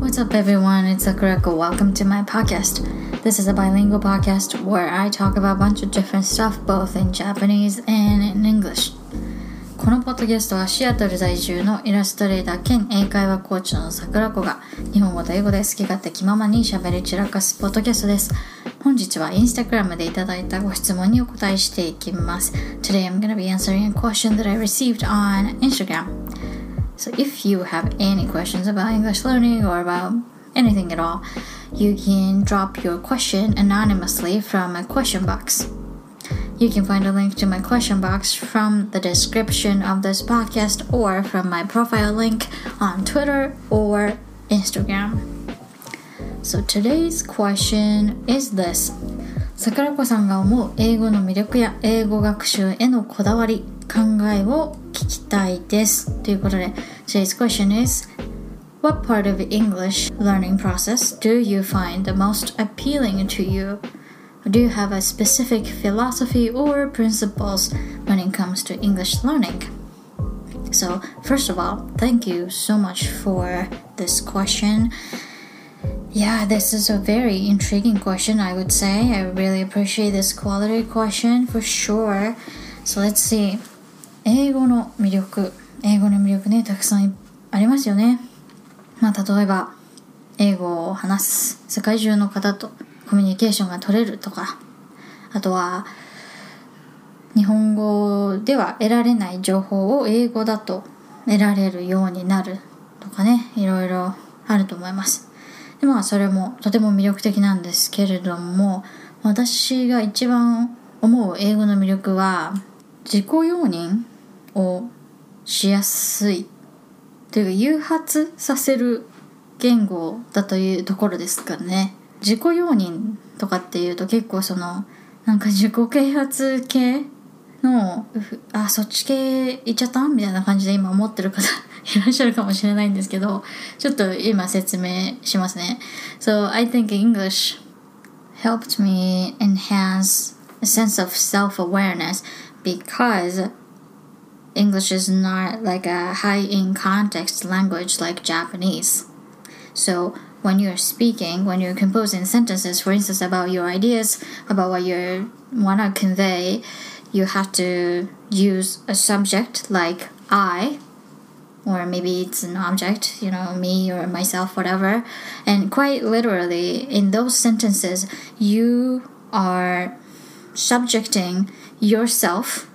What's up, everyone? It's Sakurako. Welcome to my podcast. This is a bilingual podcast where I talk about a bunch of different stuff, both in Japanese and in English. このポッドキャストはシアトル在住のイラストレーター兼英会話コーチの桜子が日本語と英語で好き勝手気ままに喋り散らかすポッドキャストです。本日はインスタグラムでいただいたご質問にお答えしていきます。Today I'm gonna be answering a question that I received on Instagram. So if you have any questions about English learning or about anything at all, you can drop your question anonymously from a question box. You can find a link to my question box from the description of this podcast or from my profile link on Twitter or Instagram. So today's question is this. 桜子さんが思う英語の魅力や英語学習へのこだわり、考えを聞きたいです。ということで、today's question is What part of English learning process do you find the most appealing to you? Do you have a specific philosophy or principles when it comes to English learning? So, first of all, thank you so much for this question. Yeah, this is a very intriguing question, I would say. I really appreciate this quality question for sure. So, let's see. 英語の魅力。英語の魅力ね、たくさんありますよね。まあ、例えば、英語を話す世界中の方と コミュニケーションが取れるとか、あとは、日本語では得られない情報を英語だと得られるようになるとかね、いろいろあると思います。でまあそれもとても魅力的なんですけれども私が一番思う英語の魅力は自己容認をしやすいというか誘発させる言語だというところですかね自己容認とかっていうと結構そのなんか自己啓発系のあそっち系行っちゃったみたいな感じで今思ってる方いらっしゃるかもしれないんですけどちょっと今説明しますね So I think English helped me enhance a sense of self-awareness because English is not like a high in context language like Japanese. So when you're speaking, when you're composing sentences, for instance, about your ideas, about what you want to convey, you have to use a subject like I, or maybe it's an object, you know, me or myself, whatever. And quite literally, in those sentences, you are subjecting yourself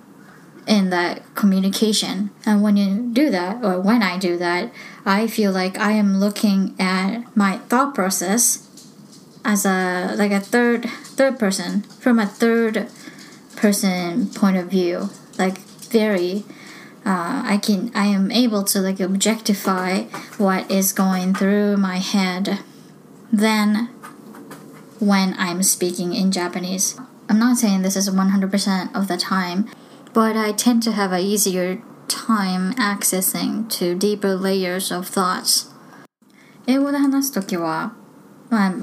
in that communication. And when you do that, or when I do that, I feel like I am looking at my thought process as a like a third third person from a third person point of view, like very. Uh, I can I am able to like objectify what is going through my head then when I'm speaking in Japanese. I'm not saying this is 100% of the time, but I tend to have a easier time accessing to deeper layers of thoughts. 英語で話すときは、まあ、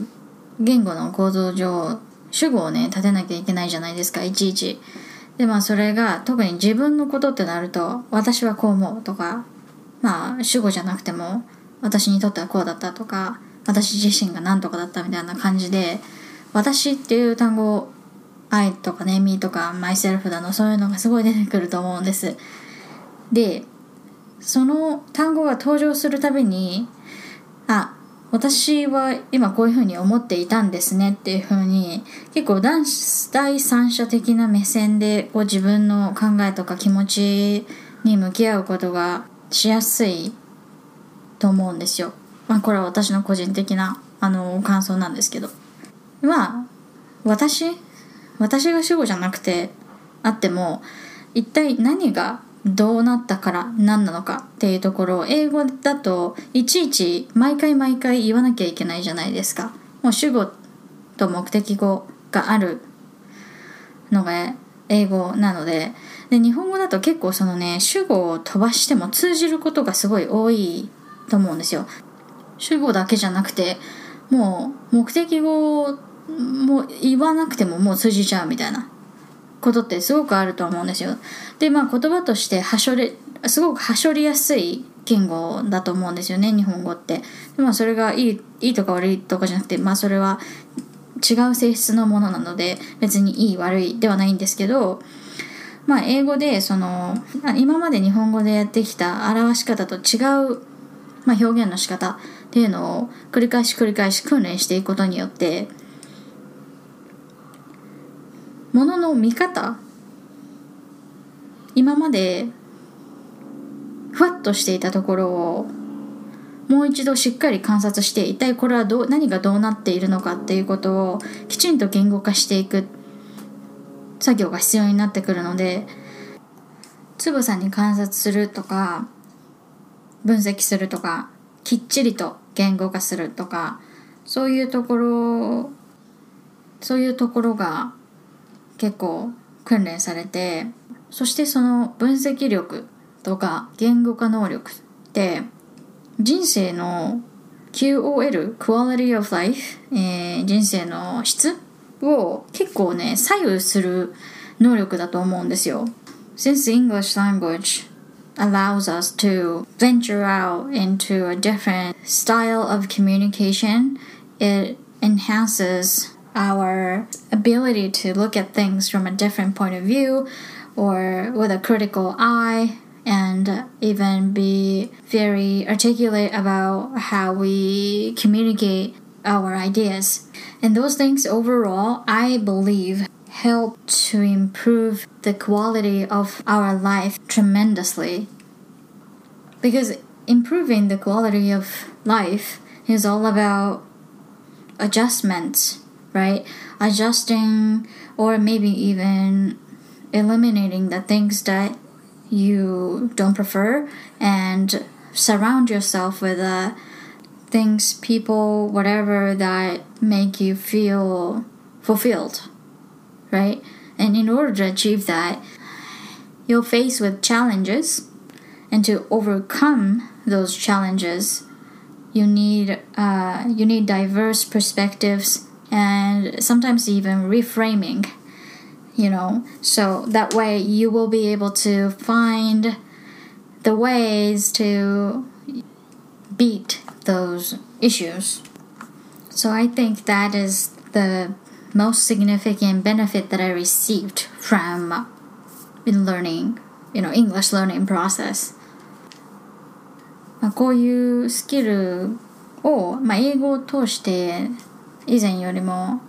言語の構造上、主語をね、立てなきゃいけないじゃないですか、いちいち。で、まあ、それが、特に自分のことってなると、私はこう思うとか、まあ、主語じゃなくても、私にとってはこうだったとか、私自身が何とかだったみたいな感じで、私っていう単語 I とかね、me とか myself だの、そういうのがすごい出てくると思うんです。で、その単語が登場するたびに、あ、私は今こういうふうに思っていたんですねっていうふうに、結構男子第三者的な目線でこう自分の考えとか気持ちに向き合うことがしやすいと思うんですよ。まあこれは私の個人的なあの感想なんですけど。まあ、私私が主語じゃなくてあっても一体何がどうなったから何なのかっていうところを英語だといちいち毎回毎回言わなきゃいけないじゃないですか。もう主語と目的語があるのが英語なのでで日本語だと結構そのね主語を飛ばしても通じることがすごい多いと思うんですよ。主語だけじゃなくてもう目的語もう言わなくてももう通じちゃうみたいな。ことってすごくあると思うんですよ。でまあ言葉としてはしょれすごくはしょりやすい言語だと思うんですよね日本語って。でまあそれがいいいいとか悪いとかじゃなくてまあそれは違う性質のものなので別にいい悪いではないんですけどまあ英語でその今まで日本語でやってきた表し方と違う、まあ、表現の仕方っていうのを繰り返し繰り返し訓練していくことによってものの見方？今までふわっとしていたところをもう一度しっかり観察して一体これはどう何がどうなっているのかっていうことをきちんと言語化していく作業が必要になってくるのでつぶさに観察するとか分析するとかきっちりと言語化するとかそういうところそういうところが結構訓練されてそしてその分析力とか言語化能力って人生の QOL Quality of Life、えー、人生の質を結構ね左右する能力だと思うんですよ Since the English language allows us to venture out into a different style of communication it enhances our ability to look at things from a different point of view or with a critical eye and even be very articulate about how we communicate our ideas. And those things overall, I believe, help to improve the quality of our life tremendously. Because improving the quality of life is all about adjustments right? Adjusting or maybe even eliminating the things that you don't prefer and surround yourself with uh, things, people, whatever that make you feel fulfilled, right? And in order to achieve that, you're faced with challenges, and to overcome those challenges, you need uh, you need diverse perspectives and sometimes even reframing you know so that way you will be able to find the ways to beat those issues so i think that is the most significant benefit that i received from learning you know english learning process まあ、こういうスキルを、まあ、英語を通して 以前よりも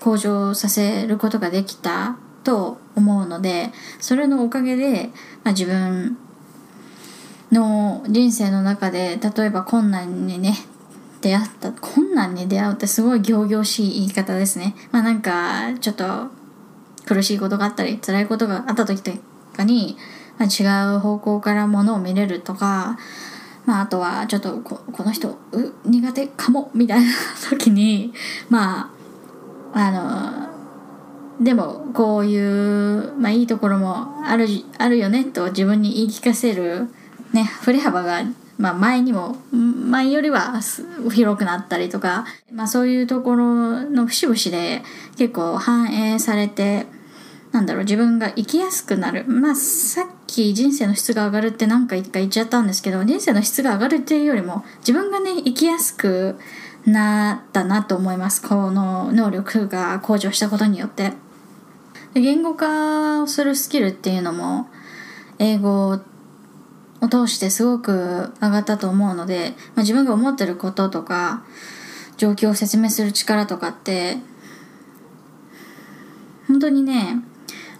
向上させることができたと思うのでそれのおかげで、まあ、自分の人生の中で例えば困難にね出会った困難に出会うってすごい仰々しい言い方ですね。まあなんかちょっと苦しいことがあったり辛いことがあった時とかに、まあ、違う方向からものを見れるとかまあ、あとはちょっとここの人苦手かもみたいな時に まああのでもこういう、まあ、いいところもあるあるよねと自分に言い聞かせる、ね、振れ幅が、まあ、前にも前よりは広くなったりとか、まあ、そういうところの節々で結構反映されてなんだろう自分が生きやすくなる。まあさっき人生の質が上がるって何か一回言っちゃったんですけど人生の質が上がるっていうよりも自分がね生きやすくなったなと思います。この能力が向上したことによって。言語化をするスキルっていうのも英語を通してすごく上がったと思うので、まあ、自分が思ってることとか状況を説明する力とかって本当にね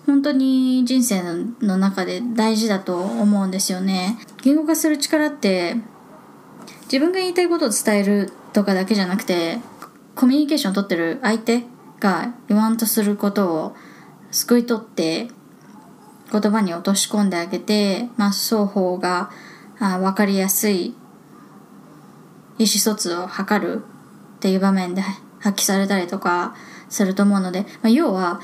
本当に人生の中で大事だと思うんですよね。言語化する力って自分が言いたいことを伝えるとかだけじゃなくてコミュニケーションを取ってる相手が言わんとすることを救い取って言葉に落とし込んであげて、まあ、双方があ分かりやすい意思疎通を図るっていう場面で発揮されたりとかすると思うので、まあ、要は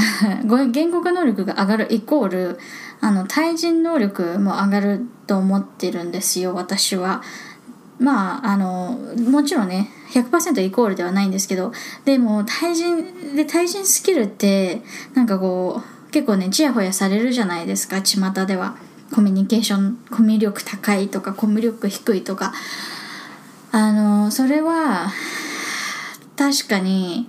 言語化能力が上がるイコールあの対人能力も上がると思ってるんですよ私は。まああのもちろんね100%イコールではないんですけどでも対人で対人スキルってなんかこう結構ねちやほやされるじゃないですか巷ではコミュニケーションコミュ力高いとかコミュ力低いとかあのそれは確かに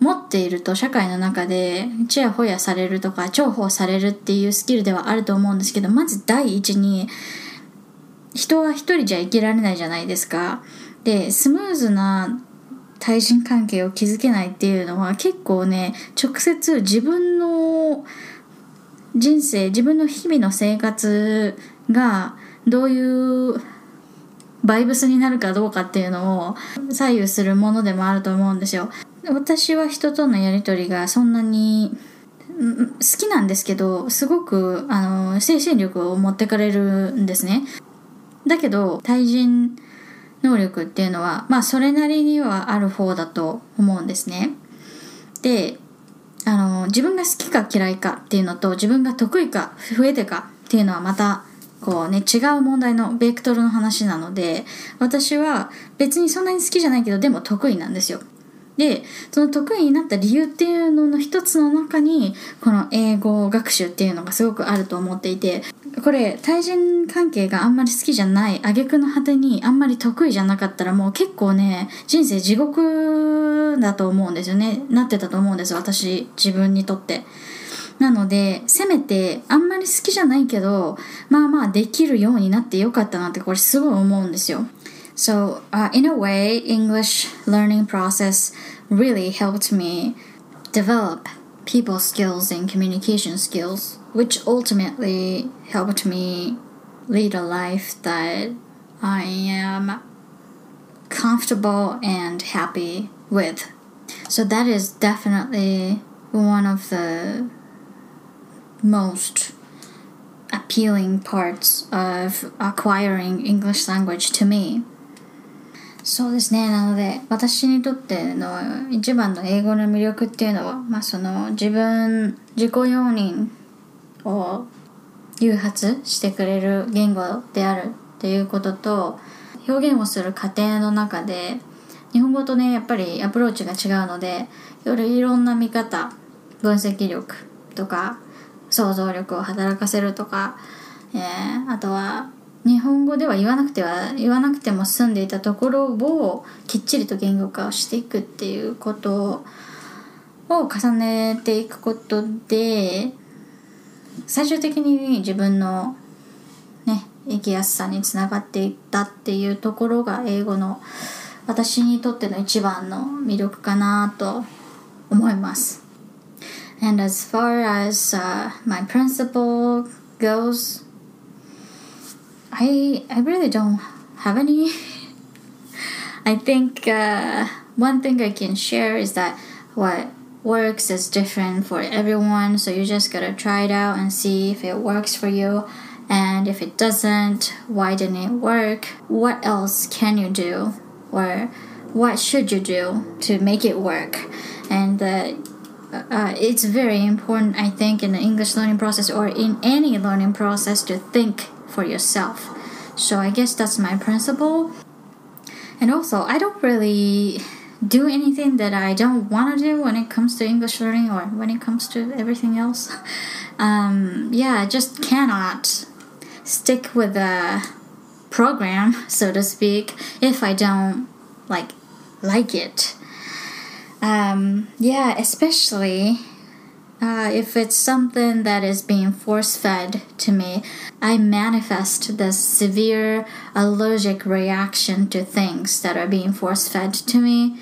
持っていると社会の中でちやほやされるとか重宝されるっていうスキルではあると思うんですけどまず第一に人は一人じゃ生きられないじゃないですか。でスムーズな対人関係を築けないっていうのは結構ね直接自分の人生自分の日々の生活がどういうバイブスになるかどうかっていうのを左右するものでもあると思うんですよ。私は人とのやり取りがそんなに好きなんですけどすごくあの精神力を持ってかれるんですね。だけど対人能力っていうのはまあそれなりにはある方だと思うんですね。であの自分が好きか嫌いかっていうのと自分が得意か不得手かっていうのはまたこうね違う問題のベクトルの話なので私は別にそんなに好きじゃないけどでも得意なんですよ。でその得意になった理由っていうのの一つの中にこの英語学習っていうのがすごくあると思っていてこれ対人関係があんまり好きじゃない挙句の果てにあんまり得意じゃなかったらもう結構ね人生地獄だと思うんですよね。なってたと思うんです私自分にとって。なのでせめてあんまり好きじゃないけどまあまあできるようになってよかったなってこれすごい思うんですよ。So, uh, in a way, English learning process really helped me develop people skills and communication skills, which ultimately helped me lead a life that I am comfortable and happy with. So, that is definitely one of the most appealing parts of acquiring English language to me. そうですね。なので私にとっての一番の英語の魅力っていうのは、まあ、その自分自己容認を誘発してくれる言語であるっていうことと表現をする過程の中で日本語とねやっぱりアプローチが違うのでよりいろんな見方分析力とか想像力を働かせるとか、えー、あとは日本語では言わなくては言わなくても済んでいたところをきっちりと言語化をしていくっていうことを重ねていくことで最終的に自分のね生きやすさにつながっていったっていうところが英語の私にとっての一番の魅力かなと思います。And as far as、uh, my principle goes, I I really don't have any. I think uh, one thing I can share is that what works is different for everyone. So you just gotta try it out and see if it works for you. And if it doesn't, why didn't it work? What else can you do? Or what should you do to make it work? And uh, uh, it's very important, I think, in the English learning process or in any learning process to think for yourself. So I guess that's my principle. And also, I don't really do anything that I don't want to do when it comes to English learning or when it comes to everything else. Um, yeah, I just cannot stick with a program, so to speak, if I don't like like it. Um, yeah, especially uh, if it's something that is being force fed to me, I manifest the severe allergic reaction to things that are being force fed to me.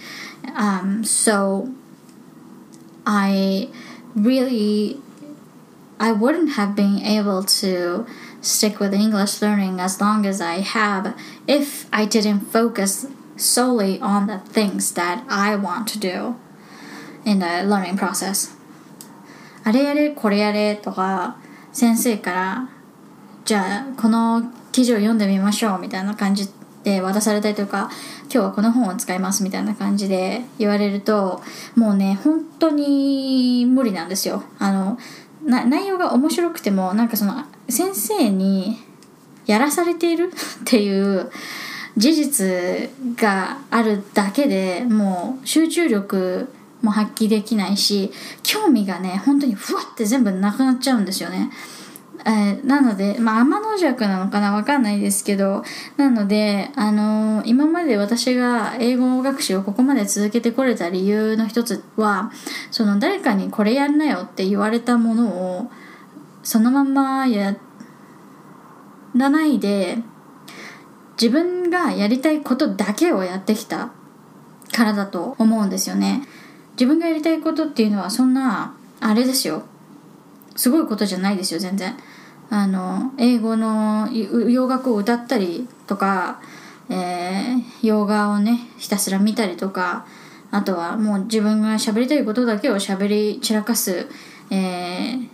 Um, so I really I wouldn't have been able to stick with English learning as long as I have if I didn't focus solely on the things that I want to do in the learning process. あれやれこれやれとか先生からじゃあこの記事を読んでみましょうみたいな感じで渡されたりとか今日はこの本を使いますみたいな感じで言われるともうね本当に無理なんですよ。あの内容が面白くてもなんかその先生にやらされている？っていう事実があるだけでもう集中力も発揮できないし興味がね本当にふわって全部なくなっちゃうんですよね。えー、なので、まあ、天の弱なのかなわかんないですけど、なので、あのー、今まで私が英語学習をここまで続けてこれた理由の一つは、その誰かにこれやんなよって言われたものを、そのままやらないで、自分がやりたいことだけをやってきたからだと思うんですよね。自分がやりたいことっていうのはそんなあれですよ。すごいことじゃないですよ全然。あの英語の洋楽を歌ったりとか、えー、洋画をねひたすら見たりとかあとはもう自分が喋りたいことだけを喋り散らかす、えー、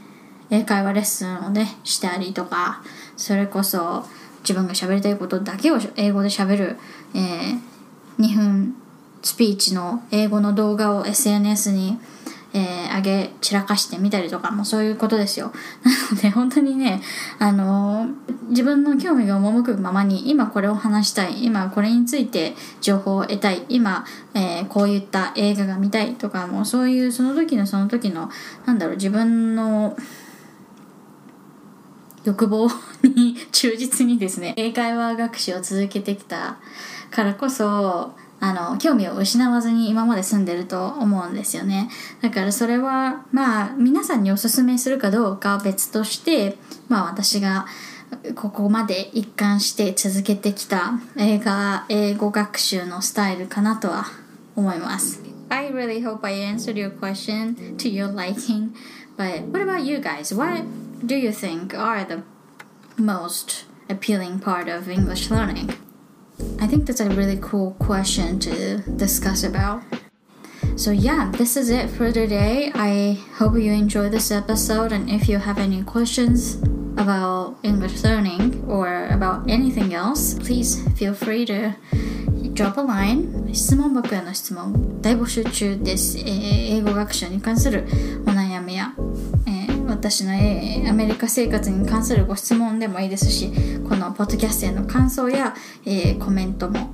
英会話レッスンをねしたりとかそれこそ自分が喋りたいことだけを英語で喋る、えー、2分スピーチの英語の動画を SNS に、えー、上げ散らかしてみたりとかもそういうことですよ。なので本当にね、あのー、自分の興味が赴くままに今これを話したい今これについて情報を得たい今、えー、こういった映画が見たいとかもそういうその時のその時のなんだろう自分の欲望に忠実にですね英会話学習を続けてきたからこそあの興味を失わずに今まで住んでると思うんですよねだからそれはまあ皆さんにおすすめするかどうかは別としてまあ私がここまで一貫して続けてきた映画英語学習のスタイルかなとは思います I really hope I answered your question to your liking but what about you guys what do you think are the most appealing part of English learning I think that's a really cool question to discuss about. So, yeah, this is it for today. I hope you enjoyed this episode, and if you have any questions about English learning or about anything else, please feel free to drop a line 質問箱への質問大募集中です、えー、英語学習に関するお悩みや、えー、 私の、え、アメリカ生活に関するご質問でもいいですしこのポッドキャストへの感想や、えー、コメントも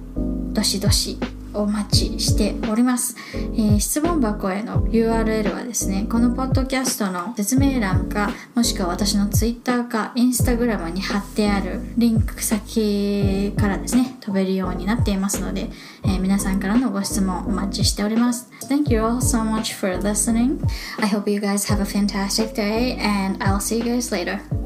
どしどしお待ちしております、えー、質問箱への URL はですねこのポッドキャストの説明欄かもしくは私の Twitter か Instagram に貼ってあるリンク先からですね飛べるようになっていますので、えー、皆さんからのご質問お待ちしております Thank you all so much for listening I hope you guys have a fantastic day and I'll see you guys later